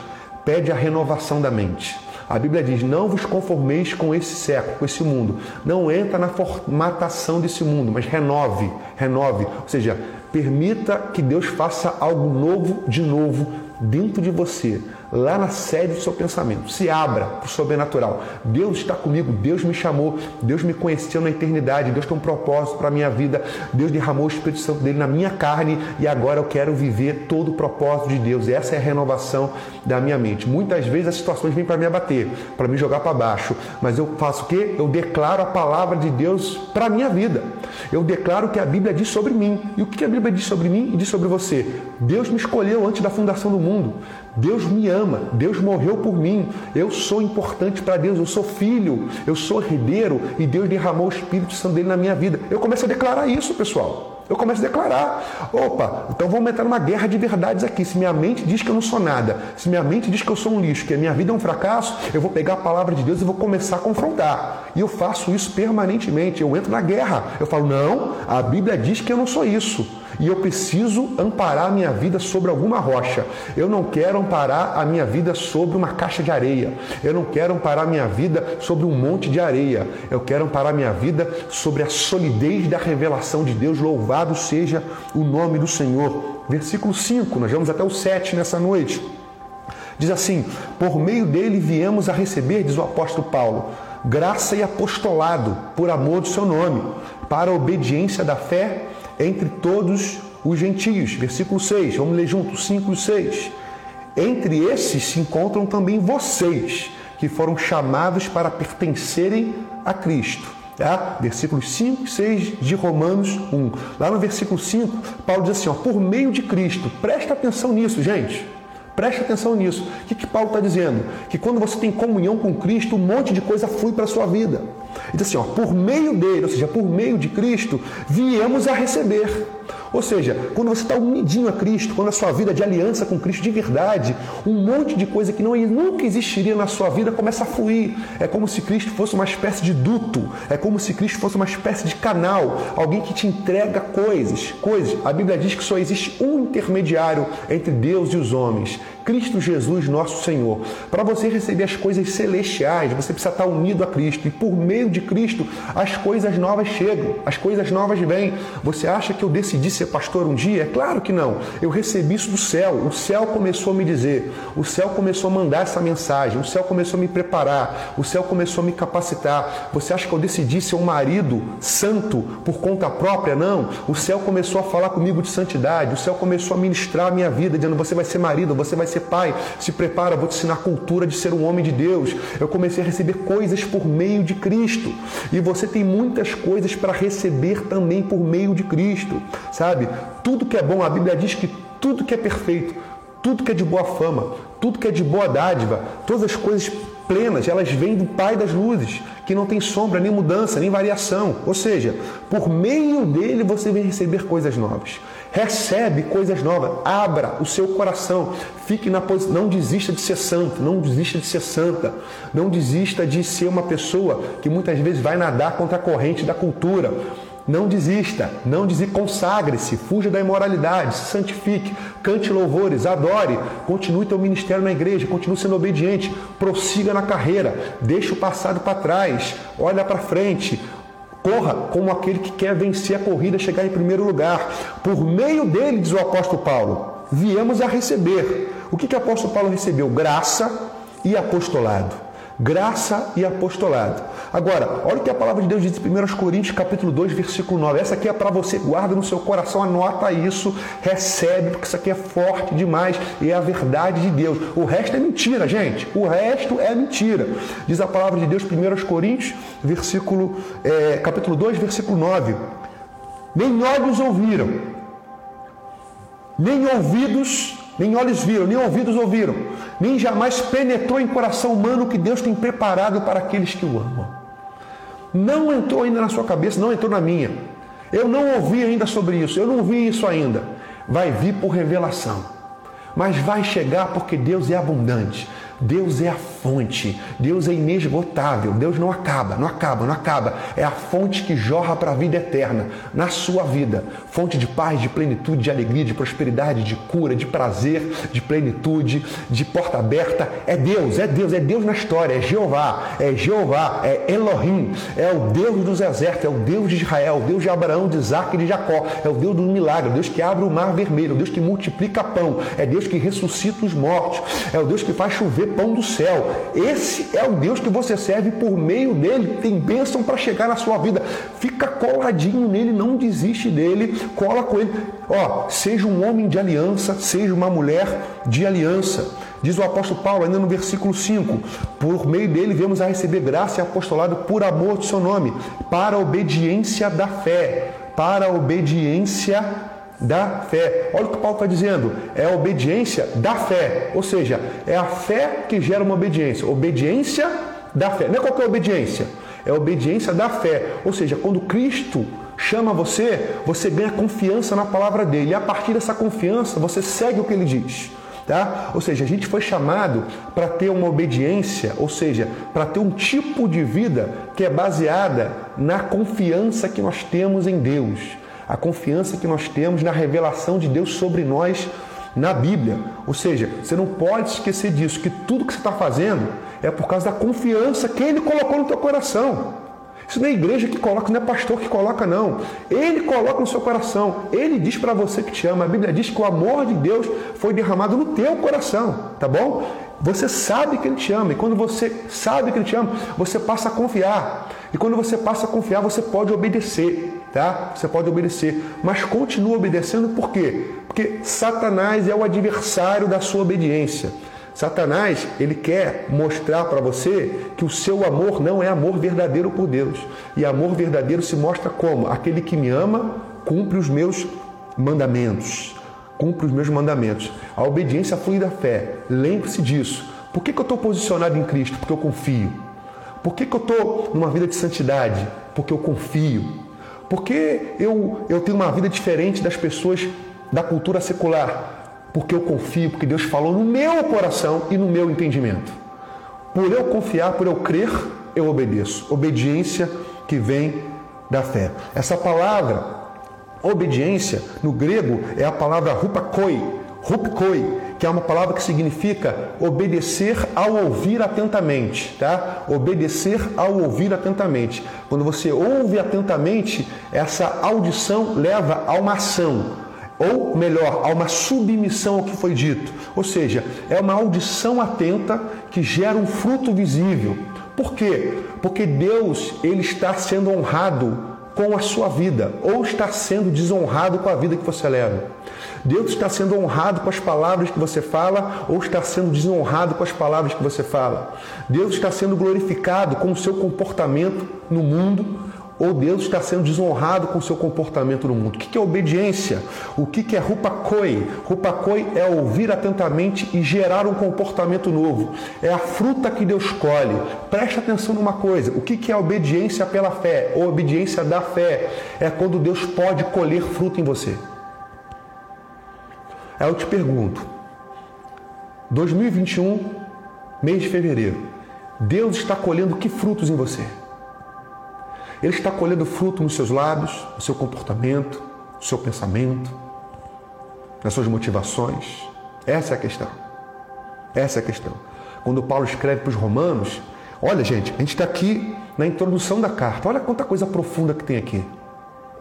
pede a renovação da mente. A Bíblia diz: Não vos conformeis com esse século, com esse mundo. Não entra na formatação desse mundo, mas renove, renove. Ou seja, Permita que Deus faça algo novo de novo dentro de você, lá na sede do seu pensamento. Se abra para o sobrenatural. Deus está comigo, Deus me chamou, Deus me conheceu na eternidade, Deus tem um propósito para a minha vida, Deus derramou o Espírito Santo dele na minha carne e agora eu quero viver todo o propósito de Deus. Essa é a renovação da minha mente. Muitas vezes as situações vêm para me abater, para me jogar para baixo, mas eu faço o quê? Eu declaro a palavra de Deus para a minha vida. Eu declaro que a Bíblia diz sobre mim. E o que a Bíblia diz sobre mim e diz sobre você? Deus me escolheu antes da fundação do mundo. Deus me ama, Deus morreu por mim, eu sou importante para Deus, eu sou filho, eu sou herdeiro e Deus derramou o Espírito Santo dele na minha vida. Eu começo a declarar isso, pessoal. Eu começo a declarar: opa, então vamos entrar numa guerra de verdades aqui. Se minha mente diz que eu não sou nada, se minha mente diz que eu sou um lixo, que a minha vida é um fracasso, eu vou pegar a palavra de Deus e vou começar a confrontar. E eu faço isso permanentemente. Eu entro na guerra. Eu falo: não, a Bíblia diz que eu não sou isso e eu preciso amparar a minha vida sobre alguma rocha. Eu não quero amparar a minha vida sobre uma caixa de areia. Eu não quero amparar a minha vida sobre um monte de areia. Eu quero amparar minha vida sobre a solidez da revelação de Deus. Louvado seja o nome do Senhor. Versículo 5, nós vamos até o 7 nessa noite. Diz assim: Por meio dele viemos a receber, diz o apóstolo Paulo, graça e apostolado por amor do seu nome, para a obediência da fé entre todos os gentios. Versículo 6, vamos ler juntos, 5 e 6. Entre esses se encontram também vocês, que foram chamados para pertencerem a Cristo. Tá? Versículos 5 e 6 de Romanos 1. Lá no versículo 5, Paulo diz assim: ó, por meio de Cristo, presta atenção nisso, gente. Preste atenção nisso. O que, que Paulo está dizendo? Que quando você tem comunhão com Cristo, um monte de coisa flui para a sua vida. Ele diz assim, ó, por meio dele, ou seja, por meio de Cristo, viemos a receber. Ou seja, quando você está unidinho a Cristo, quando a sua vida é de aliança com Cristo de verdade, um monte de coisa que não, nunca existiria na sua vida começa a fluir. É como se Cristo fosse uma espécie de duto, é como se Cristo fosse uma espécie de canal, alguém que te entrega coisas, coisas. A Bíblia diz que só existe um intermediário entre Deus e os homens, Cristo Jesus, nosso Senhor. Para você receber as coisas celestiais, você precisa estar unido a Cristo. E por meio de Cristo, as coisas novas chegam, as coisas novas vêm. Você acha que eu decidi ser pastor um dia? É claro que não. Eu recebi isso do céu. O céu começou a me dizer, o céu começou a mandar essa mensagem, o céu começou a me preparar, o céu começou a me capacitar. Você acha que eu decidi ser um marido santo por conta própria? Não. O céu começou a falar comigo de santidade, o céu começou a ministrar a minha vida, dizendo: você vai ser marido, você vai ser pai. Se prepara, vou te ensinar a cultura de ser um homem de Deus. Eu comecei a receber coisas por meio de Cristo. E você tem muitas coisas para receber também por meio de Cristo, sabe? Tudo que é bom, a Bíblia diz que tudo que é perfeito, tudo que é de boa fama, tudo que é de boa dádiva, todas as coisas plenas, elas vêm do Pai das luzes, que não tem sombra, nem mudança, nem variação. Ou seja, por meio dele você vem receber coisas novas. Recebe coisas novas, abra o seu coração, fique na posição, não desista de ser santo, não desista de ser santa, não desista de ser uma pessoa que muitas vezes vai nadar contra a corrente da cultura. Não desista, não desista, consagre-se, fuja da imoralidade, se santifique, cante louvores, adore, continue teu ministério na igreja, continue sendo obediente, prossiga na carreira, deixe o passado para trás, olha para frente, corra como aquele que quer vencer a corrida, chegar em primeiro lugar. Por meio dele, diz o apóstolo Paulo, viemos a receber. O que, que o apóstolo Paulo recebeu? Graça e apostolado graça e apostolado. Agora, olha o que a palavra de Deus diz em 1 Coríntios capítulo 2, versículo 9. Essa aqui é para você, guarda no seu coração, anota isso, recebe, porque isso aqui é forte demais e é a verdade de Deus. O resto é mentira, gente. O resto é mentira. Diz a palavra de Deus, 1 Coríntios, versículo, é, capítulo 2, versículo 9. Nem olhos ouviram, nem ouvidos nem olhos viram, nem ouvidos ouviram, nem jamais penetrou em coração humano o que Deus tem preparado para aqueles que o amam. Não entrou ainda na sua cabeça, não entrou na minha. Eu não ouvi ainda sobre isso, eu não vi isso ainda. Vai vir por revelação, mas vai chegar porque Deus é abundante. Deus é a fonte, Deus é inesgotável, Deus não acaba, não acaba, não acaba. É a fonte que jorra para a vida eterna, na sua vida. Fonte de paz, de plenitude, de alegria, de prosperidade, de cura, de prazer, de plenitude, de porta aberta. É Deus, é Deus, é Deus na história, é Jeová, é Jeová, é Elohim, é o Deus dos exércitos, é o Deus de Israel, o Deus de Abraão, de Isaac e de Jacó, é o Deus do milagre, o Deus que abre o mar vermelho, o Deus que multiplica pão, é Deus que ressuscita os mortos, é o Deus que faz chover pão do céu. Esse é o Deus que você serve por meio dele. Tem bênção para chegar na sua vida. Fica coladinho nele, não desiste dele, cola com ele. Ó, seja um homem de aliança, seja uma mulher de aliança. Diz o apóstolo Paulo, ainda no versículo 5: Por meio dele vemos a receber graça e apostolado por amor do seu nome, para a obediência da fé. Para a obediência da fé. Olha o que Paulo está dizendo: é a obediência da fé, ou seja, é a fé que gera uma obediência. Obediência da fé. Não é qualquer obediência, é obediência da fé. Ou seja, quando Cristo chama você, você ganha confiança na palavra dele, e a partir dessa confiança você segue o que ele diz. Tá? Ou seja, a gente foi chamado para ter uma obediência, ou seja, para ter um tipo de vida que é baseada na confiança que nós temos em Deus a confiança que nós temos na revelação de Deus sobre nós na Bíblia. Ou seja, você não pode esquecer disso, que tudo que você está fazendo é por causa da confiança que Ele colocou no teu coração. Isso não é igreja que coloca, não é pastor que coloca, não. Ele coloca no seu coração. Ele diz para você que te ama. A Bíblia diz que o amor de Deus foi derramado no teu coração, tá bom? Você sabe que Ele te ama. E quando você sabe que Ele te ama, você passa a confiar. E quando você passa a confiar, você pode obedecer tá? Você pode obedecer, mas continua obedecendo por quê? Porque Satanás é o adversário da sua obediência. Satanás, ele quer mostrar para você que o seu amor não é amor verdadeiro por Deus. E amor verdadeiro se mostra como? Aquele que me ama cumpre os meus mandamentos. Cumpre os meus mandamentos. A obediência flui da fé. Lembre-se disso. Por que, que eu estou posicionado em Cristo? Porque eu confio. Por que, que eu estou numa vida de santidade? Porque eu confio. Porque eu, eu tenho uma vida diferente das pessoas da cultura secular? Porque eu confio, porque Deus falou no meu coração e no meu entendimento. Por eu confiar, por eu crer, eu obedeço. Obediência que vem da fé. Essa palavra, obediência, no grego é a palavra rupakoi, rupkoi, que é uma palavra que significa obedecer ao ouvir atentamente, tá? Obedecer ao ouvir atentamente. Quando você ouve atentamente, essa audição leva a uma ação, ou melhor, a uma submissão ao que foi dito. Ou seja, é uma audição atenta que gera um fruto visível. Por quê? Porque Deus ele está sendo honrado com a sua vida ou está sendo desonrado com a vida que você leva? Deus está sendo honrado com as palavras que você fala ou está sendo desonrado com as palavras que você fala? Deus está sendo glorificado com o seu comportamento no mundo ou Deus está sendo desonrado com o seu comportamento no mundo. O que é obediência? O que é rupakoi? Rupakoi é ouvir atentamente e gerar um comportamento novo. É a fruta que Deus colhe. Presta atenção numa coisa: o que é obediência pela fé? Ou obediência da fé? É quando Deus pode colher fruto em você. Aí eu te pergunto: 2021, mês de fevereiro, Deus está colhendo que frutos em você? Ele está colhendo fruto nos seus lábios, no seu comportamento, no seu pensamento, nas suas motivações. Essa é a questão. Essa é a questão. Quando Paulo escreve para os romanos, olha gente, a gente está aqui na introdução da carta. Olha quanta coisa profunda que tem aqui.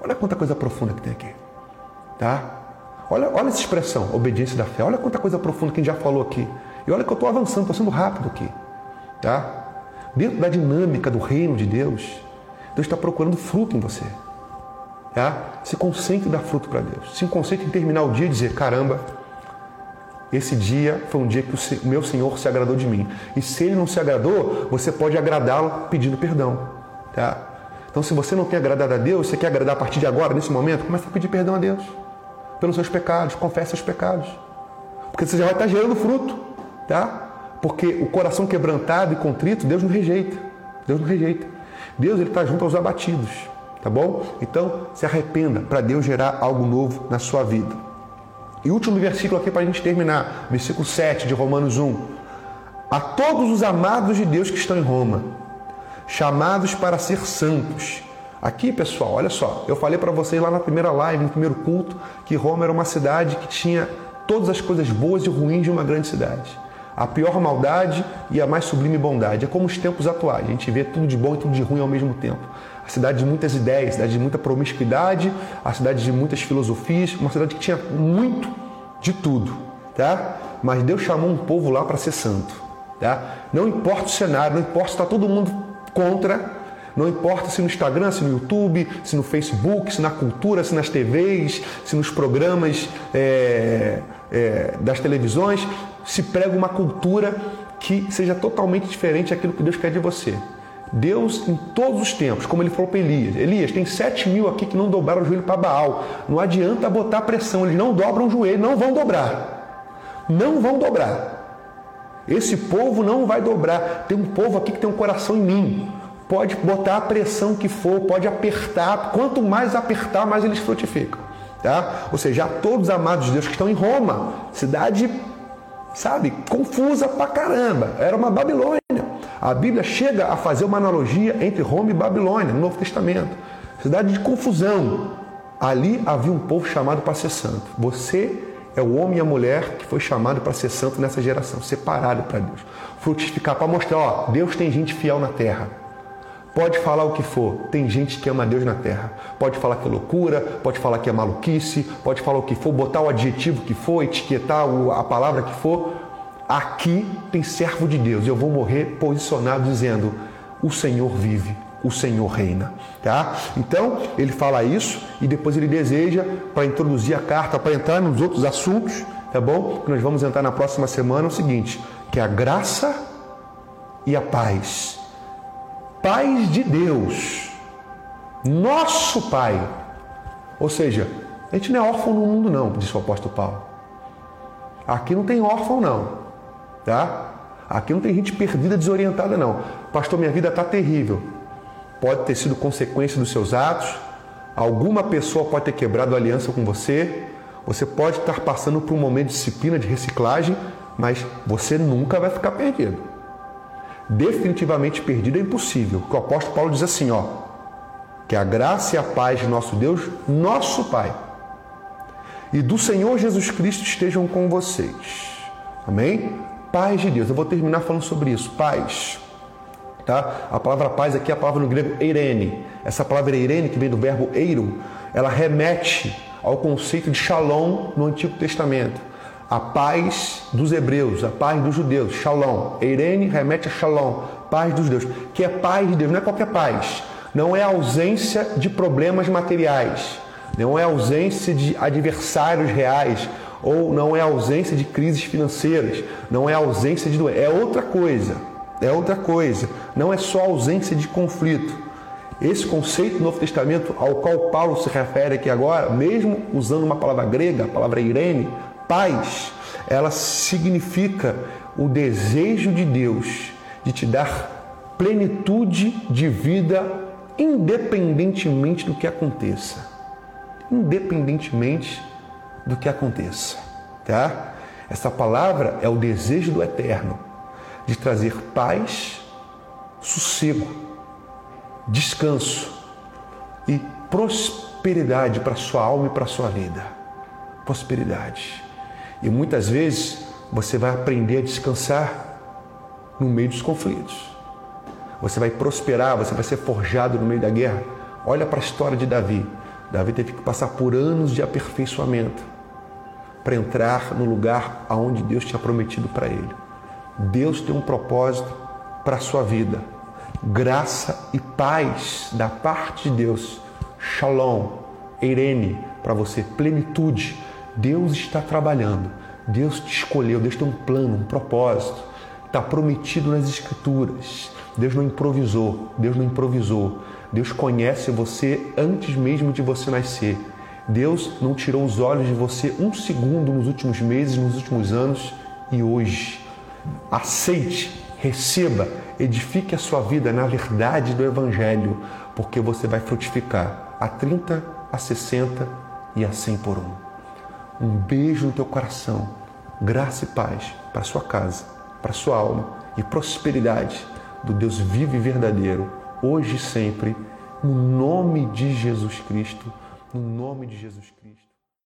Olha quanta coisa profunda que tem aqui. Tá? Olha, olha essa expressão, obediência da fé. Olha quanta coisa profunda que a gente já falou aqui. E olha que eu estou avançando, estou sendo rápido aqui. Tá? Dentro da dinâmica do reino de Deus, Deus está procurando fruto em você. Tá? Se concentre em dar fruto para Deus. Se concentre em terminar o dia e dizer: caramba, esse dia foi um dia que o meu Senhor se agradou de mim. E se ele não se agradou, você pode agradá-lo pedindo perdão. Tá? Então, se você não tem agradado a Deus, você quer agradar a partir de agora, nesse momento, comece a pedir perdão a Deus pelos seus pecados, confesse seus pecados. Porque você já vai estar gerando fruto. Tá? Porque o coração quebrantado e contrito, Deus não rejeita. Deus não rejeita. Deus ele está junto aos abatidos, tá bom? Então se arrependa para Deus gerar algo novo na sua vida. E último versículo aqui para a gente terminar, versículo 7 de Romanos 1. A todos os amados de Deus que estão em Roma, chamados para ser santos. Aqui, pessoal, olha só, eu falei para vocês lá na primeira live, no primeiro culto, que Roma era uma cidade que tinha todas as coisas boas e ruins de uma grande cidade a pior maldade e a mais sublime bondade. É como os tempos atuais, a gente vê tudo de bom e tudo de ruim ao mesmo tempo. A cidade de muitas ideias, a cidade de muita promiscuidade, a cidade de muitas filosofias, uma cidade que tinha muito de tudo, tá? Mas Deus chamou um povo lá para ser santo, tá? Não importa o cenário, não importa se está todo mundo contra, não importa se no Instagram, se no YouTube, se no Facebook, se na cultura, se nas TVs, se nos programas é, é, das televisões, se prega uma cultura que seja totalmente diferente daquilo que Deus quer de você. Deus, em todos os tempos, como ele falou para Elias: Elias, tem sete mil aqui que não dobraram o joelho para Baal. Não adianta botar pressão, eles não dobram o joelho, não vão dobrar. Não vão dobrar. Esse povo não vai dobrar. Tem um povo aqui que tem um coração em mim. Pode botar a pressão que for, pode apertar. Quanto mais apertar, mais eles frutificam. Tá? Ou seja, todos os amados de Deus que estão em Roma, cidade sabe, confusa pra caramba. Era uma Babilônia. A Bíblia chega a fazer uma analogia entre Roma e Babilônia no Novo Testamento. Cidade de confusão. Ali havia um povo chamado para ser santo. Você é o homem e a mulher que foi chamado para ser santo nessa geração, separado para Deus. Frutificar para mostrar, ó, Deus tem gente fiel na terra. Pode falar o que for, tem gente que ama Deus na terra. Pode falar que é loucura, pode falar que é maluquice, pode falar o que for, botar o adjetivo que for, etiquetar a palavra que for. Aqui tem servo de Deus. Eu vou morrer posicionado dizendo: O Senhor vive, o Senhor reina. Tá? Então, ele fala isso e depois ele deseja, para introduzir a carta, para entrar nos outros assuntos, tá bom? Que nós vamos entrar na próxima semana, é o seguinte: que a graça e a paz pais de Deus, nosso Pai. Ou seja, a gente não é órfão no mundo, não, disse o apóstolo Paulo. Aqui não tem órfão, não. Tá? Aqui não tem gente perdida, desorientada, não. Pastor, minha vida está terrível. Pode ter sido consequência dos seus atos. Alguma pessoa pode ter quebrado aliança com você. Você pode estar passando por um momento de disciplina, de reciclagem, mas você nunca vai ficar perdido definitivamente perdido é impossível. O apóstolo Paulo diz assim, ó, que a graça e a paz de nosso Deus, nosso Pai, e do Senhor Jesus Cristo estejam com vocês. Amém? Paz de Deus. Eu vou terminar falando sobre isso. Paz. Tá? A palavra paz aqui é a palavra no grego eirene. Essa palavra eirene, que vem do verbo eiro, ela remete ao conceito de shalom no Antigo Testamento a paz dos hebreus, a paz dos judeus, shalom. Eirene remete a shalom, paz dos judeus, que é paz de Deus, não é qualquer paz. não é ausência de problemas materiais, não é ausência de adversários reais, ou não é ausência de crises financeiras, não é ausência de doença, é outra coisa. É outra coisa. Não é só ausência de conflito. Esse conceito do Novo Testamento ao qual Paulo se refere aqui agora, mesmo usando uma palavra grega, a palavra irene, paz, ela significa o desejo de Deus de te dar plenitude de vida independentemente do que aconteça. Independentemente do que aconteça, tá? Essa palavra é o desejo do eterno de trazer paz, sossego, descanso e prosperidade para sua alma e para sua vida. Prosperidade. E muitas vezes você vai aprender a descansar no meio dos conflitos. Você vai prosperar, você vai ser forjado no meio da guerra. Olha para a história de Davi. Davi teve que passar por anos de aperfeiçoamento para entrar no lugar aonde Deus tinha prometido para ele. Deus tem um propósito para a sua vida. Graça e paz da parte de Deus. Shalom, Irene, para você, plenitude. Deus está trabalhando. Deus te escolheu, Deus tem um plano, um propósito. Está prometido nas Escrituras. Deus não improvisou, Deus não improvisou. Deus conhece você antes mesmo de você nascer. Deus não tirou os olhos de você um segundo nos últimos meses, nos últimos anos e hoje. Aceite, receba, edifique a sua vida na verdade do Evangelho, porque você vai frutificar a 30, a 60 e a 100 por um. Um beijo no teu coração, graça e paz para sua casa, para sua alma e prosperidade do Deus vivo e verdadeiro, hoje e sempre, no nome de Jesus Cristo no nome de Jesus Cristo.